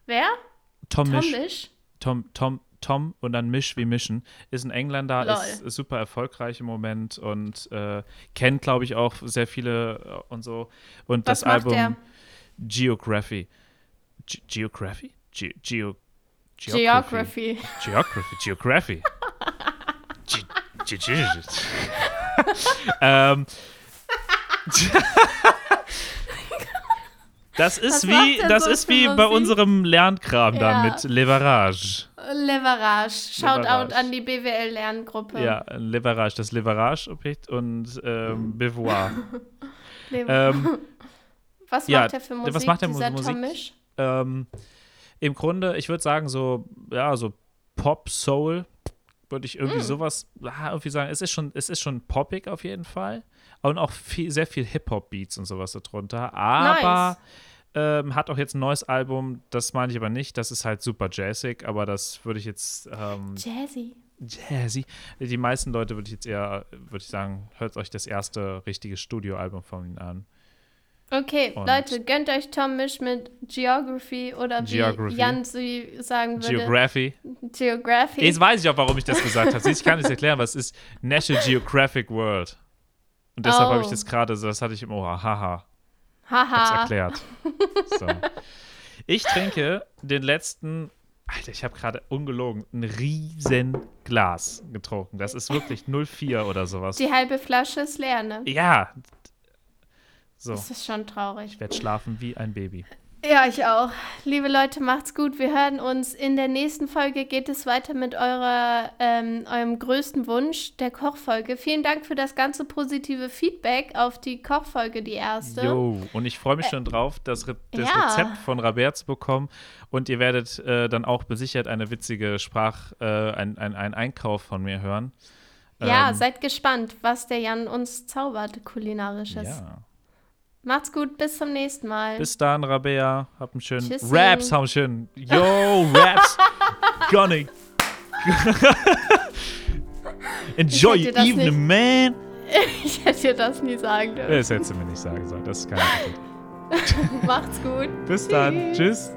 Wer? Tom, Misch. Tomisch? Tom, Tom, Tom und dann Misch wie Mischen. Ist ein Engländer, ist, ist super erfolgreich im Moment und äh, kennt, glaube ich, auch sehr viele äh, und so. Und Was das Album der? Geography. Ge Geography? Ge Geo Geography. Geography, Geography. Ge Ge Ge ähm, das ist Was wie, der das so ist wie bei unserem Lernkram da Ja. mit Leverage. Leverage. Shoutout Leverage. an die BWL-Lerngruppe. Ja, Leverage, das Leverage-Objekt und ähm, Beauvoir. Ähm, Was Ja, macht er für Musik, was macht er dieser Musik? Ähm, Im Grunde, ich würde sagen, so, ja, so Pop, Soul, würde ich irgendwie sowas ah, irgendwie sagen. Es ist schon, es ist schon poppig auf jeden Fall. Und auch viel, sehr viel Hip-Hop-Beats und sowas darunter. Aber ähm, hat auch jetzt ein neues Album, das meine ich aber nicht. Das ist halt super jazzig, aber das würde ich jetzt ähm, Jazzy. jazzy. Die meisten Leute würde ich jetzt eher, würde ich sagen, hört euch das erste richtige Studioalbum von ihm an. Okay, Und- Leute, gönnt euch Tom Misch mit Geography oder wie Geography. Jan sie sagen würde. Geography. Geography. Jetzt weiß ich auch, warum ich das gesagt habe. Ich kann es erklären, was ist National Geographic World. Und deshalb Oh. habe ich das gerade, so, das hatte ich im Ohr. Haha, hab's Haha. erklärt. So. Ich trinke den letzten, Alter, ich habe gerade ungelogen, ein riesen Glas getrunken. Das ist wirklich 04 oder sowas. Die halbe Flasche ist leer, ne? Ja. So, Das ist schon traurig. ich werde schlafen wie ein Baby. Ja, ich auch. Liebe Leute, macht's gut. Wir hören uns. In der nächsten Folge geht es weiter mit eurer, ähm, eurem größten Wunsch, der Kochfolge. Vielen Dank für das ganze positive Feedback auf die Kochfolge, die erste. Jo, und ich freue mich schon drauf, das, Re das ja. Rezept von Rabert zu bekommen. Und ihr werdet äh, dann auch besichert eine witzige Sprach-, äh, ein, ein, ein Einkauf von mir hören. Ja, Ähm, seid gespannt, was der Jan uns zaubert, kulinarisches. ja. Macht's gut, bis zum nächsten Mal. Bis dann, Rabea. Habt einen schönen Tschüssi. Raps, haben einen schönen. Yo, Raps. Gonna. Enjoy your evening, man. ich hätte dir das nie sagen dürfen. Das hättest du mir nicht sagen sollen. Das ist kein. Macht's gut. Bis dann. Tschüss.